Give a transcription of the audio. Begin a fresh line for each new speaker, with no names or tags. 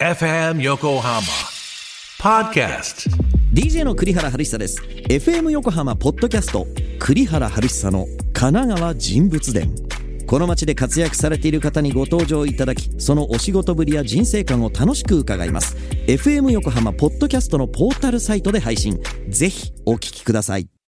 FM 横浜 Podcast.
DJ の栗原晴久です。FM 横浜ポッドキャスト栗原晴久の神奈川人物伝。この街で活躍されている方にご登場いただきそのお仕事ぶりや人生観を楽しく伺います。FM 横浜ポッドキャストのポータルサイトで配信。ぜひお聞きください。